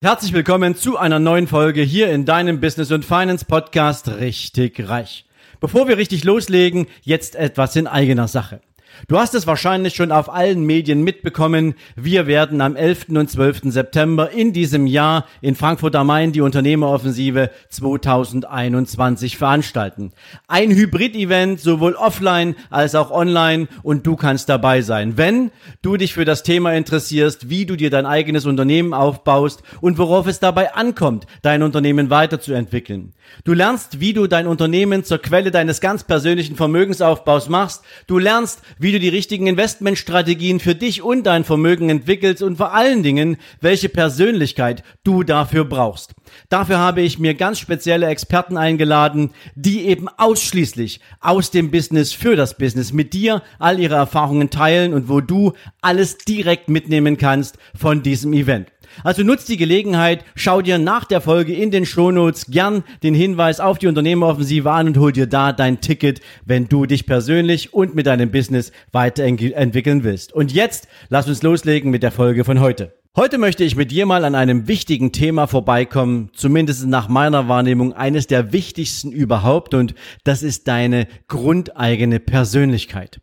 Herzlich willkommen zu einer neuen Folge hier in deinem Business und Finance Podcast Richtig Reich. Bevor wir richtig loslegen, jetzt etwas in eigener Sache. Du hast es wahrscheinlich schon auf allen Medien mitbekommen. Wir werden am 11. und 12. September in diesem Jahr in Frankfurt am Main die Unternehmeroffensive 2021 veranstalten. Ein Hybrid-Event, sowohl offline als auch online und du kannst dabei sein. Wenn du dich für das Thema interessierst, wie du dir dein eigenes Unternehmen aufbaust und worauf es dabei ankommt, dein Unternehmen weiterzuentwickeln. Du lernst, wie du dein Unternehmen zur Quelle deines ganz persönlichen Vermögensaufbaus machst. Du lernst, wie du die richtigen Investmentstrategien für dich und dein Vermögen entwickelst und vor allen Dingen, welche Persönlichkeit du dafür brauchst. Dafür habe ich mir ganz spezielle Experten eingeladen, die eben ausschließlich aus dem Business für das Business mit dir all ihre Erfahrungen teilen und wo du alles direkt mitnehmen kannst von diesem Event. Also nutzt die Gelegenheit, schau dir nach der Folge in den Shownotes gern den Hinweis auf die Unternehmeroffensive an und hol dir da dein Ticket, wenn du dich persönlich und mit deinem Business weiterentwickeln willst. Und jetzt lass uns loslegen mit der Folge von heute. Heute möchte ich mit dir mal an einem wichtigen Thema vorbeikommen, zumindest nach meiner Wahrnehmung eines der wichtigsten überhaupt und das ist deine grundeigene Persönlichkeit.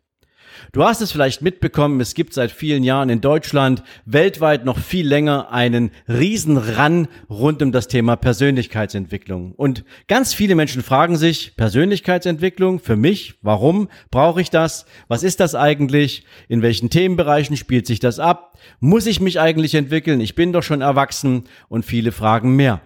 Du hast es vielleicht mitbekommen, es gibt seit vielen Jahren in Deutschland, weltweit noch viel länger einen Riesenran rund um das Thema Persönlichkeitsentwicklung. Und ganz viele Menschen fragen sich, Persönlichkeitsentwicklung für mich, warum brauche ich das? Was ist das eigentlich? In welchen Themenbereichen spielt sich das ab? Muss ich mich eigentlich entwickeln? Ich bin doch schon erwachsen und viele fragen mehr.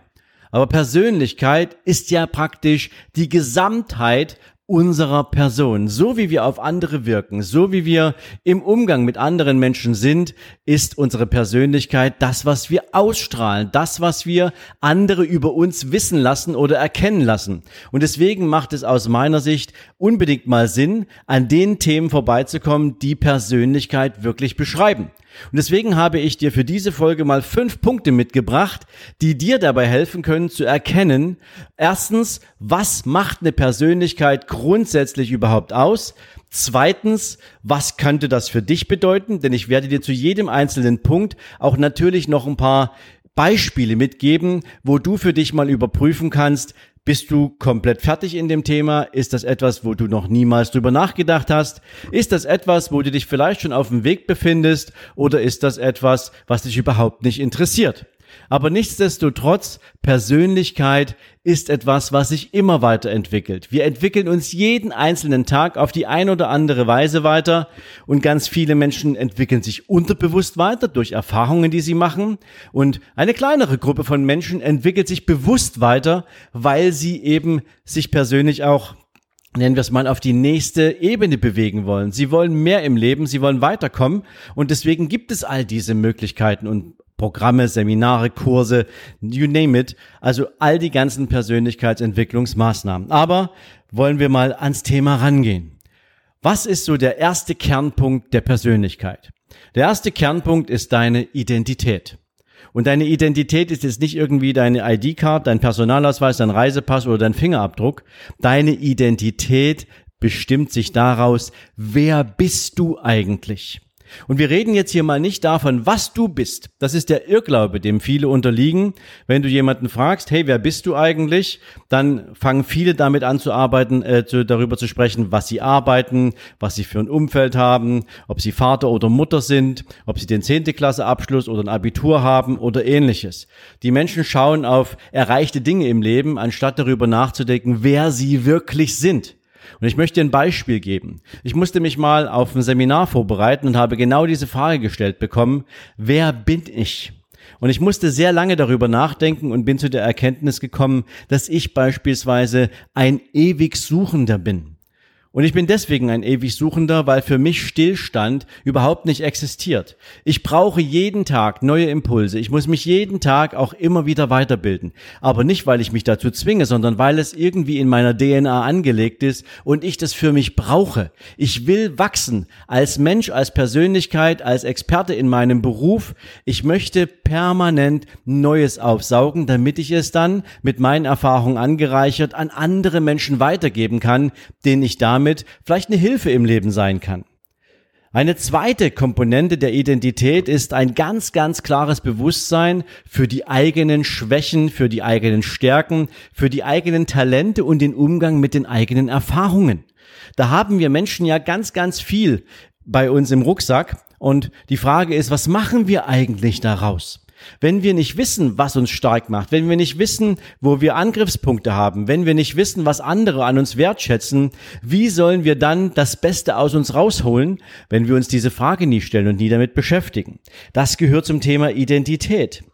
Aber Persönlichkeit ist ja praktisch die Gesamtheit unserer Person. So wie wir auf andere wirken, so wie wir im Umgang mit anderen Menschen sind, ist unsere Persönlichkeit das, was wir ausstrahlen, das, was wir andere über uns wissen lassen oder erkennen lassen. Und deswegen macht es aus meiner Sicht unbedingt mal Sinn, an den Themen vorbeizukommen, die Persönlichkeit wirklich beschreiben. Und deswegen habe ich dir für diese Folge mal fünf Punkte mitgebracht, die dir dabei helfen können zu erkennen, erstens, was macht eine Persönlichkeit grundsätzlich überhaupt aus? Zweitens, was könnte das für dich bedeuten? Denn ich werde dir zu jedem einzelnen Punkt auch natürlich noch ein paar Beispiele mitgeben, wo du für dich mal überprüfen kannst, bist du komplett fertig in dem Thema? Ist das etwas, wo du noch niemals drüber nachgedacht hast? Ist das etwas, wo du dich vielleicht schon auf dem Weg befindest? Oder ist das etwas, was dich überhaupt nicht interessiert? Aber nichtsdestotrotz, Persönlichkeit ist etwas, was sich immer weiterentwickelt. Wir entwickeln uns jeden einzelnen Tag auf die ein oder andere Weise weiter und ganz viele Menschen entwickeln sich unterbewusst weiter durch Erfahrungen, die sie machen und eine kleinere Gruppe von Menschen entwickelt sich bewusst weiter, weil sie eben sich persönlich auch nennen wir es mal, auf die nächste Ebene bewegen wollen. Sie wollen mehr im Leben, sie wollen weiterkommen und deswegen gibt es all diese Möglichkeiten und Programme, Seminare, Kurse, you name it. Also all die ganzen Persönlichkeitsentwicklungsmaßnahmen. Aber wollen wir mal ans Thema rangehen. Was ist so der erste Kernpunkt der Persönlichkeit? Der erste Kernpunkt ist deine Identität. Und deine Identität ist jetzt nicht irgendwie deine ID-Card, dein Personalausweis, dein Reisepass oder dein Fingerabdruck. Deine Identität bestimmt sich daraus, wer bist du eigentlich? Und wir reden jetzt hier mal nicht davon, was du bist. Das ist der Irrglaube, dem viele unterliegen. Wenn du jemanden fragst, hey, wer bist du eigentlich? Dann fangen viele damit an zu arbeiten, äh, zu, darüber zu sprechen, was sie arbeiten, was sie für ein Umfeld haben, ob sie Vater oder Mutter sind, ob sie den zehnte Klasse Abschluss oder ein Abitur haben oder ähnliches. Die Menschen schauen auf erreichte Dinge im Leben, anstatt darüber nachzudenken, wer sie wirklich sind. Und ich möchte ein Beispiel geben. Ich musste mich mal auf ein Seminar vorbereiten und habe genau diese Frage gestellt bekommen, wer bin ich? Und ich musste sehr lange darüber nachdenken und bin zu der Erkenntnis gekommen, dass ich beispielsweise ein ewig Suchender bin. Und ich bin deswegen ein ewig Suchender, weil für mich Stillstand überhaupt nicht existiert. Ich brauche jeden Tag neue Impulse. Ich muss mich jeden Tag auch immer wieder weiterbilden. Aber nicht, weil ich mich dazu zwinge, sondern weil es irgendwie in meiner DNA angelegt ist und ich das für mich brauche. Ich will wachsen als Mensch, als Persönlichkeit, als Experte in meinem Beruf. Ich möchte permanent Neues aufsaugen, damit ich es dann mit meinen Erfahrungen angereichert an andere Menschen weitergeben kann, denen ich damit damit vielleicht eine Hilfe im Leben sein kann. Eine zweite Komponente der Identität ist ein ganz, ganz klares Bewusstsein für die eigenen Schwächen, für die eigenen Stärken, für die eigenen Talente und den Umgang mit den eigenen Erfahrungen. Da haben wir Menschen ja ganz, ganz viel bei uns im Rucksack. Und die Frage ist, was machen wir eigentlich daraus? Wenn wir nicht wissen, was uns stark macht, wenn wir nicht wissen, wo wir Angriffspunkte haben, wenn wir nicht wissen, was andere an uns wertschätzen, wie sollen wir dann das Beste aus uns rausholen, wenn wir uns diese Frage nie stellen und nie damit beschäftigen? Das gehört zum Thema Identität.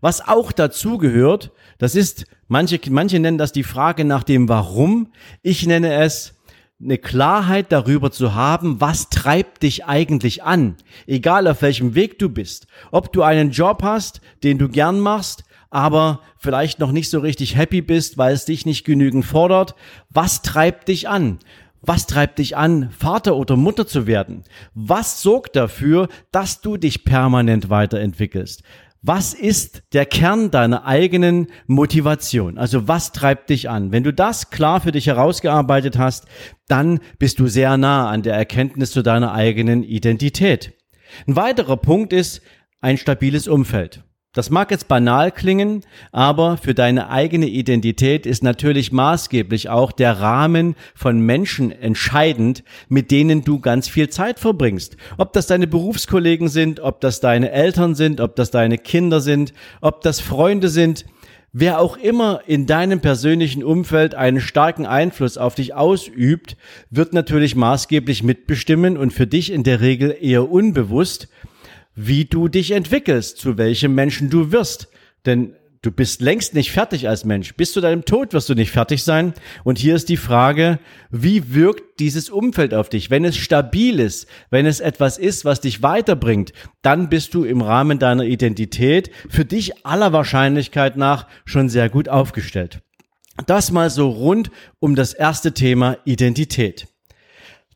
Was auch dazu gehört, das ist, manche, manche nennen das die Frage nach dem Warum. Ich nenne es eine Klarheit darüber zu haben, was treibt dich eigentlich an, egal auf welchem Weg du bist, ob du einen Job hast, den du gern machst, aber vielleicht noch nicht so richtig happy bist, weil es dich nicht genügend fordert, was treibt dich an? Was treibt dich an, Vater oder Mutter zu werden? Was sorgt dafür, dass du dich permanent weiterentwickelst? Was ist der Kern deiner eigenen Motivation? Also was treibt dich an? Wenn du das klar für dich herausgearbeitet hast, dann bist du sehr nah an der Erkenntnis zu deiner eigenen Identität. Ein weiterer Punkt ist ein stabiles Umfeld. Das mag jetzt banal klingen, aber für deine eigene Identität ist natürlich maßgeblich auch der Rahmen von Menschen entscheidend, mit denen du ganz viel Zeit verbringst. Ob das deine Berufskollegen sind, ob das deine Eltern sind, ob das deine Kinder sind, ob das Freunde sind. Wer auch immer in deinem persönlichen Umfeld einen starken Einfluss auf dich ausübt, wird natürlich maßgeblich mitbestimmen und für dich in der Regel eher unbewusst, wie du dich entwickelst, zu welchem Menschen du wirst. Denn du bist längst nicht fertig als Mensch. Bis zu deinem Tod wirst du nicht fertig sein. Und hier ist die Frage, wie wirkt dieses Umfeld auf dich? Wenn es stabil ist, wenn es etwas ist, was dich weiterbringt, dann bist du im Rahmen deiner Identität für dich aller Wahrscheinlichkeit nach schon sehr gut aufgestellt. Das mal so rund um das erste Thema Identität.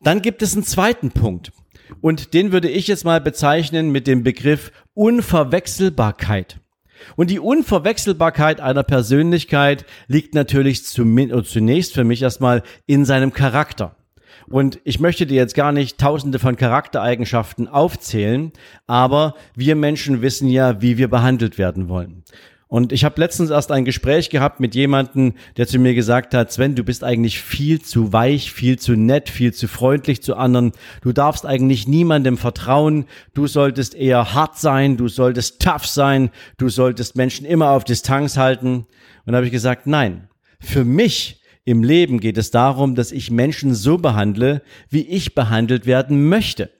Dann gibt es einen zweiten Punkt. Und den würde ich jetzt mal bezeichnen mit dem Begriff Unverwechselbarkeit. Und die Unverwechselbarkeit einer Persönlichkeit liegt natürlich zunächst für mich erstmal in seinem Charakter. Und ich möchte dir jetzt gar nicht tausende von Charaktereigenschaften aufzählen, aber wir Menschen wissen ja, wie wir behandelt werden wollen. Und ich habe letztens erst ein Gespräch gehabt mit jemandem, der zu mir gesagt hat, Sven, du bist eigentlich viel zu weich, viel zu nett, viel zu freundlich zu anderen. Du darfst eigentlich niemandem vertrauen. Du solltest eher hart sein, du solltest tough sein, du solltest Menschen immer auf Distanz halten. Und da habe ich gesagt, nein, für mich im Leben geht es darum, dass ich Menschen so behandle, wie ich behandelt werden möchte.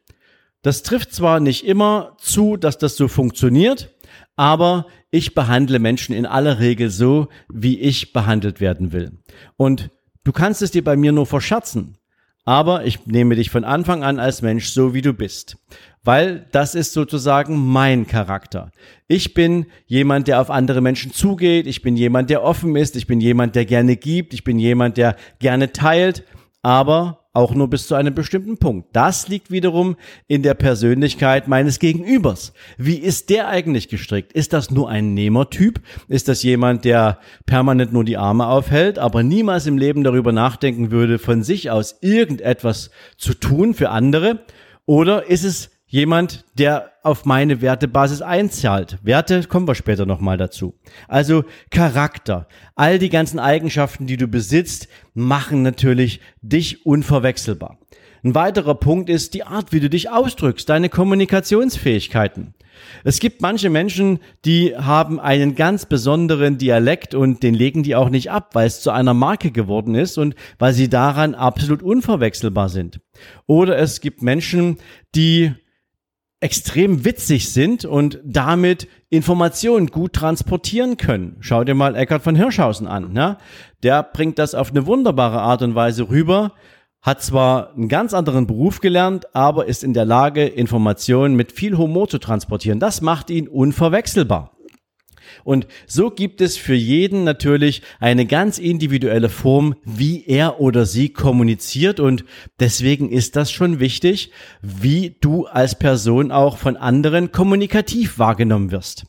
Das trifft zwar nicht immer zu, dass das so funktioniert, aber ich behandle Menschen in aller Regel so, wie ich behandelt werden will. Und du kannst es dir bei mir nur verscherzen, aber ich nehme dich von Anfang an als Mensch so, wie du bist. Weil das ist sozusagen mein Charakter. Ich bin jemand, der auf andere Menschen zugeht. Ich bin jemand, der offen ist. Ich bin jemand, der gerne gibt. Ich bin jemand, der gerne teilt. Aber auch nur bis zu einem bestimmten Punkt. Das liegt wiederum in der Persönlichkeit meines Gegenübers. Wie ist der eigentlich gestrickt? Ist das nur ein Nehmertyp? Ist das jemand, der permanent nur die Arme aufhält, aber niemals im Leben darüber nachdenken würde, von sich aus irgendetwas zu tun für andere? Oder ist es jemand, der auf meine Wertebasis einzahlt. Werte kommen wir später nochmal dazu. Also Charakter. All die ganzen Eigenschaften, die du besitzt, machen natürlich dich unverwechselbar. Ein weiterer Punkt ist die Art, wie du dich ausdrückst, deine Kommunikationsfähigkeiten. Es gibt manche Menschen, die haben einen ganz besonderen Dialekt und den legen die auch nicht ab, weil es zu einer Marke geworden ist und weil sie daran absolut unverwechselbar sind. Oder es gibt Menschen, die extrem witzig sind und damit Informationen gut transportieren können. Schau dir mal Eckhard von Hirschhausen an. Ne? Der bringt das auf eine wunderbare Art und Weise rüber, hat zwar einen ganz anderen Beruf gelernt, aber ist in der Lage, Informationen mit viel Humor zu transportieren. Das macht ihn unverwechselbar. Und so gibt es für jeden natürlich eine ganz individuelle Form, wie er oder sie kommuniziert. Und deswegen ist das schon wichtig, wie du als Person auch von anderen kommunikativ wahrgenommen wirst.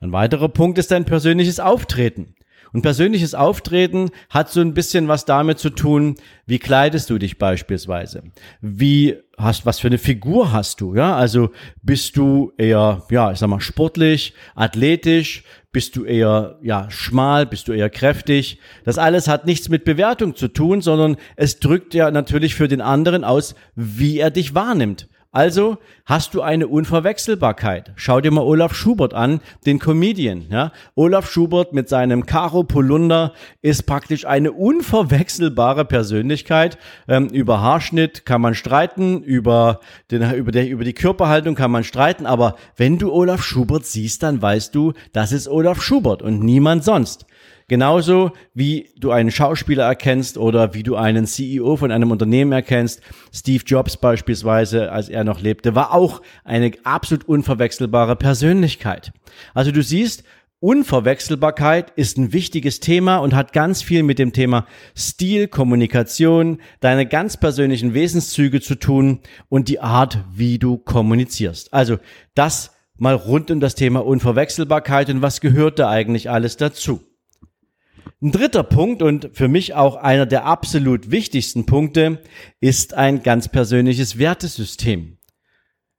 Ein weiterer Punkt ist dein persönliches Auftreten. Und persönliches Auftreten hat so ein bisschen was damit zu tun, wie kleidest du dich beispielsweise? Wie hast, was für eine Figur hast du? Ja, also bist du eher, ja, ich sag mal, sportlich, athletisch? Bist du eher, ja, schmal? Bist du eher kräftig? Das alles hat nichts mit Bewertung zu tun, sondern es drückt ja natürlich für den anderen aus, wie er dich wahrnimmt. Also hast du eine Unverwechselbarkeit. Schau dir mal Olaf Schubert an, den Comedian. Ja? Olaf Schubert mit seinem Karo Polunder ist praktisch eine unverwechselbare Persönlichkeit. Ähm, über Haarschnitt kann man streiten, über, den, über, der, über die Körperhaltung kann man streiten, aber wenn du Olaf Schubert siehst, dann weißt du, das ist Olaf Schubert und niemand sonst. Genauso wie du einen Schauspieler erkennst oder wie du einen CEO von einem Unternehmen erkennst. Steve Jobs beispielsweise, als er noch lebte, war auch eine absolut unverwechselbare Persönlichkeit. Also du siehst, Unverwechselbarkeit ist ein wichtiges Thema und hat ganz viel mit dem Thema Stil, Kommunikation, deine ganz persönlichen Wesenszüge zu tun und die Art, wie du kommunizierst. Also das mal rund um das Thema Unverwechselbarkeit und was gehört da eigentlich alles dazu. Ein dritter Punkt und für mich auch einer der absolut wichtigsten Punkte ist ein ganz persönliches Wertesystem.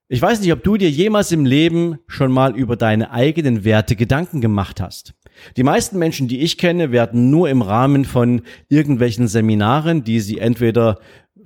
Ich weiß nicht, ob du dir jemals im Leben schon mal über deine eigenen Werte Gedanken gemacht hast. Die meisten Menschen, die ich kenne, werden nur im Rahmen von irgendwelchen Seminaren, die sie entweder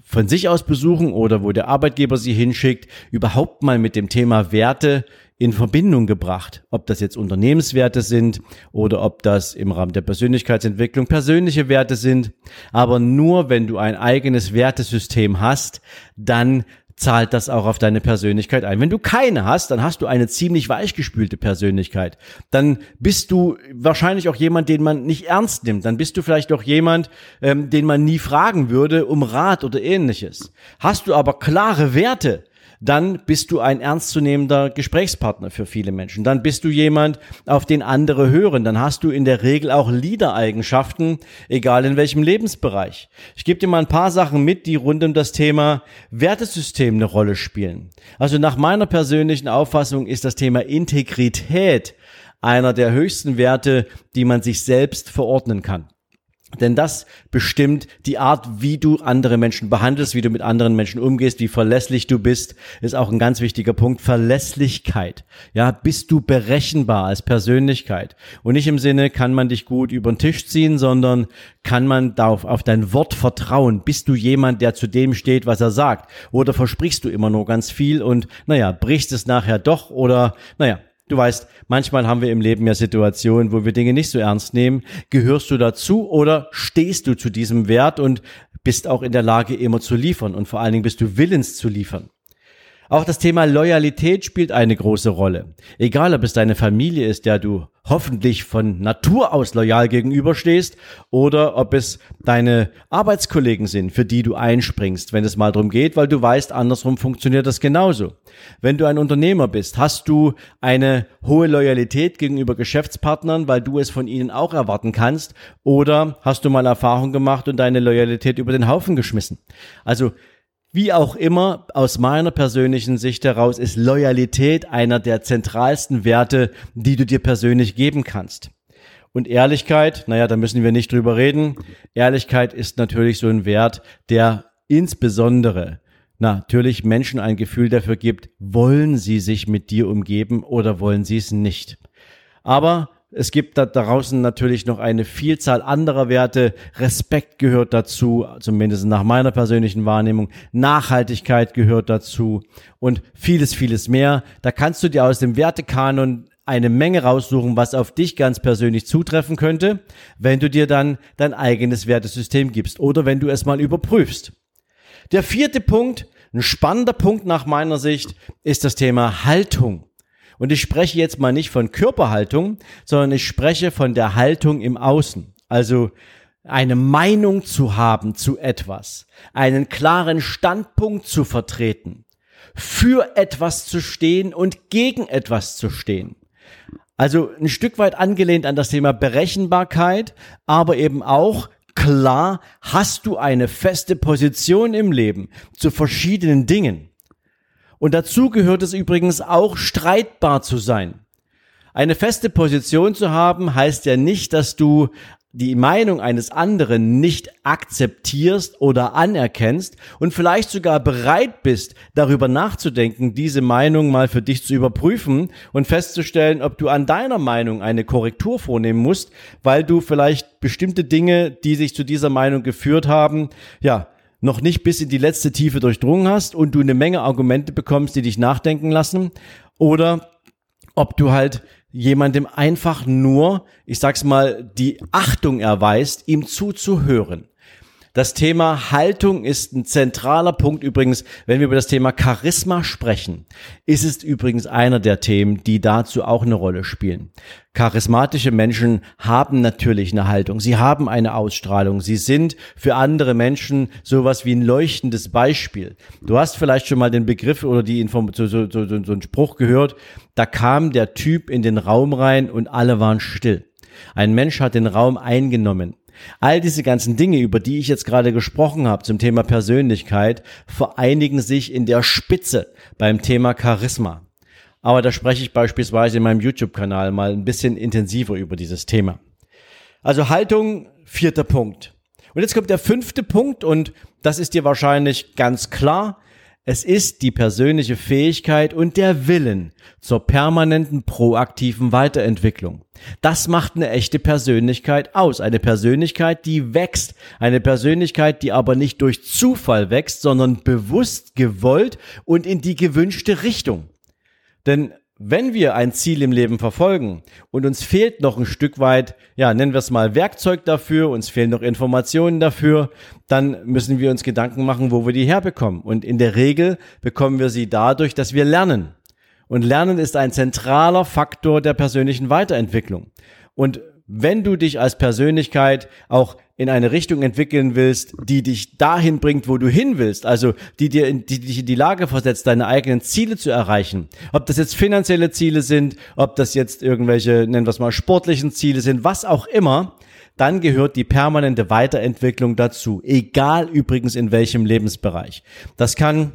von sich aus besuchen oder wo der Arbeitgeber sie hinschickt, überhaupt mal mit dem Thema Werte in Verbindung gebracht. Ob das jetzt Unternehmenswerte sind oder ob das im Rahmen der Persönlichkeitsentwicklung persönliche Werte sind. Aber nur wenn du ein eigenes Wertesystem hast, dann zahlt das auch auf deine Persönlichkeit ein. Wenn du keine hast, dann hast du eine ziemlich weichgespülte Persönlichkeit. Dann bist du wahrscheinlich auch jemand, den man nicht ernst nimmt. Dann bist du vielleicht auch jemand, ähm, den man nie fragen würde um Rat oder ähnliches. Hast du aber klare Werte, dann bist du ein ernstzunehmender Gesprächspartner für viele Menschen. Dann bist du jemand, auf den andere hören. Dann hast du in der Regel auch Leader-Eigenschaften, egal in welchem Lebensbereich. Ich gebe dir mal ein paar Sachen mit, die rund um das Thema Wertesystem eine Rolle spielen. Also nach meiner persönlichen Auffassung ist das Thema Integrität einer der höchsten Werte, die man sich selbst verordnen kann. Denn das bestimmt die Art, wie du andere Menschen behandelst, wie du mit anderen Menschen umgehst, wie verlässlich du bist, ist auch ein ganz wichtiger Punkt. Verlässlichkeit. Ja, bist du berechenbar als Persönlichkeit? Und nicht im Sinne, kann man dich gut über den Tisch ziehen, sondern kann man darauf, auf dein Wort vertrauen? Bist du jemand, der zu dem steht, was er sagt? Oder versprichst du immer nur ganz viel und, naja, brichst es nachher doch oder, naja, Du weißt, manchmal haben wir im Leben ja Situationen, wo wir Dinge nicht so ernst nehmen. Gehörst du dazu oder stehst du zu diesem Wert und bist auch in der Lage, immer zu liefern und vor allen Dingen bist du willens zu liefern? Auch das Thema Loyalität spielt eine große Rolle. Egal, ob es deine Familie ist, der du hoffentlich von Natur aus loyal gegenüberstehst, oder ob es deine Arbeitskollegen sind, für die du einspringst, wenn es mal darum geht, weil du weißt, andersrum funktioniert das genauso. Wenn du ein Unternehmer bist, hast du eine hohe Loyalität gegenüber Geschäftspartnern, weil du es von ihnen auch erwarten kannst, oder hast du mal Erfahrung gemacht und deine Loyalität über den Haufen geschmissen? Also wie auch immer, aus meiner persönlichen Sicht heraus ist Loyalität einer der zentralsten Werte, die du dir persönlich geben kannst. Und Ehrlichkeit, naja, da müssen wir nicht drüber reden. Ehrlichkeit ist natürlich so ein Wert, der insbesondere natürlich Menschen ein Gefühl dafür gibt, wollen sie sich mit dir umgeben oder wollen sie es nicht. Aber es gibt da draußen natürlich noch eine Vielzahl anderer Werte. Respekt gehört dazu, zumindest nach meiner persönlichen Wahrnehmung. Nachhaltigkeit gehört dazu und vieles, vieles mehr. Da kannst du dir aus dem Wertekanon eine Menge raussuchen, was auf dich ganz persönlich zutreffen könnte, wenn du dir dann dein eigenes Wertesystem gibst oder wenn du es mal überprüfst. Der vierte Punkt, ein spannender Punkt nach meiner Sicht, ist das Thema Haltung. Und ich spreche jetzt mal nicht von Körperhaltung, sondern ich spreche von der Haltung im Außen. Also eine Meinung zu haben zu etwas, einen klaren Standpunkt zu vertreten, für etwas zu stehen und gegen etwas zu stehen. Also ein Stück weit angelehnt an das Thema Berechenbarkeit, aber eben auch klar, hast du eine feste Position im Leben zu verschiedenen Dingen. Und dazu gehört es übrigens auch, streitbar zu sein. Eine feste Position zu haben heißt ja nicht, dass du die Meinung eines anderen nicht akzeptierst oder anerkennst und vielleicht sogar bereit bist, darüber nachzudenken, diese Meinung mal für dich zu überprüfen und festzustellen, ob du an deiner Meinung eine Korrektur vornehmen musst, weil du vielleicht bestimmte Dinge, die sich zu dieser Meinung geführt haben, ja, noch nicht bis in die letzte Tiefe durchdrungen hast und du eine Menge Argumente bekommst, die dich nachdenken lassen oder ob du halt jemandem einfach nur, ich sag's mal, die Achtung erweist, ihm zuzuhören. Das Thema Haltung ist ein zentraler Punkt übrigens, wenn wir über das Thema Charisma sprechen, ist es übrigens einer der Themen, die dazu auch eine Rolle spielen. Charismatische Menschen haben natürlich eine Haltung, sie haben eine Ausstrahlung, sie sind für andere Menschen sowas wie ein leuchtendes Beispiel. Du hast vielleicht schon mal den Begriff oder die Information, so, so, so, so einen Spruch gehört, da kam der Typ in den Raum rein und alle waren still. Ein Mensch hat den Raum eingenommen. All diese ganzen Dinge, über die ich jetzt gerade gesprochen habe zum Thema Persönlichkeit, vereinigen sich in der Spitze beim Thema Charisma. Aber da spreche ich beispielsweise in meinem YouTube-Kanal mal ein bisschen intensiver über dieses Thema. Also Haltung, vierter Punkt. Und jetzt kommt der fünfte Punkt und das ist dir wahrscheinlich ganz klar. Es ist die persönliche Fähigkeit und der Willen zur permanenten proaktiven Weiterentwicklung. Das macht eine echte Persönlichkeit aus. Eine Persönlichkeit, die wächst. Eine Persönlichkeit, die aber nicht durch Zufall wächst, sondern bewusst gewollt und in die gewünschte Richtung. Denn wenn wir ein Ziel im Leben verfolgen und uns fehlt noch ein Stück weit, ja, nennen wir es mal Werkzeug dafür, uns fehlen noch Informationen dafür, dann müssen wir uns Gedanken machen, wo wir die herbekommen. Und in der Regel bekommen wir sie dadurch, dass wir lernen. Und Lernen ist ein zentraler Faktor der persönlichen Weiterentwicklung. Und wenn du dich als Persönlichkeit auch in eine Richtung entwickeln willst, die dich dahin bringt, wo du hin willst, also die dir in, die dich in die Lage versetzt, deine eigenen Ziele zu erreichen. Ob das jetzt finanzielle Ziele sind, ob das jetzt irgendwelche, nennen wir es mal, sportlichen Ziele sind, was auch immer, dann gehört die permanente Weiterentwicklung dazu. Egal übrigens in welchem Lebensbereich. Das kann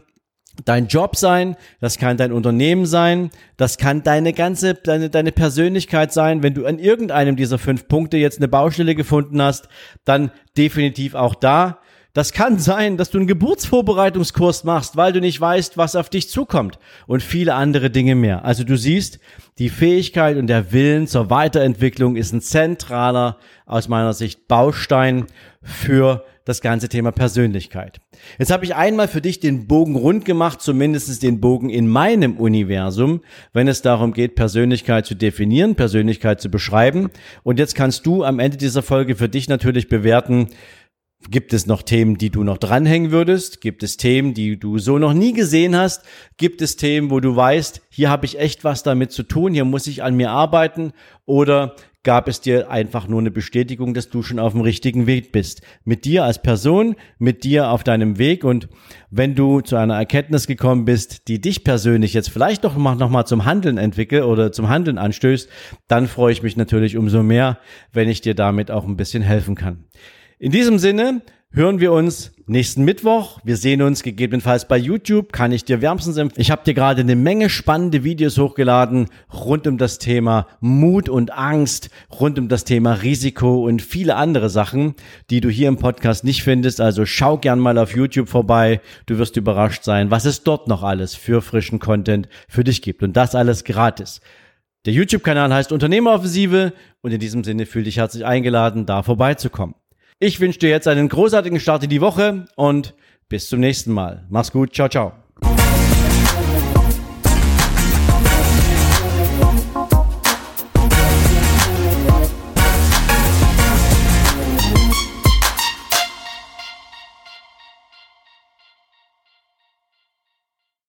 dein Job sein, das kann dein Unternehmen sein, das kann deine ganze, deine, deine Persönlichkeit sein. Wenn du an irgendeinem dieser fünf Punkte jetzt eine Baustelle gefunden hast, dann definitiv auch da. Das kann sein, dass du einen Geburtsvorbereitungskurs machst, weil du nicht weißt, was auf dich zukommt und viele andere Dinge mehr. Also du siehst, die Fähigkeit und der Willen zur Weiterentwicklung ist ein zentraler, aus meiner Sicht, Baustein für das ganze Thema Persönlichkeit. Jetzt habe ich einmal für dich den Bogen rund gemacht, zumindest den Bogen in meinem Universum, wenn es darum geht, Persönlichkeit zu definieren, Persönlichkeit zu beschreiben. Und jetzt kannst du am Ende dieser Folge für dich natürlich bewerten, Gibt es noch Themen, die du noch dranhängen würdest? Gibt es Themen, die du so noch nie gesehen hast? Gibt es Themen, wo du weißt, hier habe ich echt was damit zu tun, hier muss ich an mir arbeiten? Oder gab es dir einfach nur eine Bestätigung, dass du schon auf dem richtigen Weg bist? Mit dir als Person, mit dir auf deinem Weg und wenn du zu einer Erkenntnis gekommen bist, die dich persönlich jetzt vielleicht doch noch mal zum Handeln entwickelt oder zum Handeln anstößt, dann freue ich mich natürlich umso mehr, wenn ich dir damit auch ein bisschen helfen kann. In diesem Sinne hören wir uns nächsten Mittwoch. Wir sehen uns gegebenenfalls bei YouTube. Kann ich dir wärmstens empfehlen. Ich habe dir gerade eine Menge spannende Videos hochgeladen rund um das Thema Mut und Angst, rund um das Thema Risiko und viele andere Sachen, die du hier im Podcast nicht findest. Also schau gern mal auf YouTube vorbei. Du wirst überrascht sein, was es dort noch alles für frischen Content für dich gibt. Und das alles gratis. Der YouTube-Kanal heißt Unternehmeroffensive und in diesem Sinne fühl dich herzlich eingeladen, da vorbeizukommen. Ich wünsche dir jetzt einen großartigen Start in die Woche und bis zum nächsten Mal. Mach's gut. Ciao, ciao.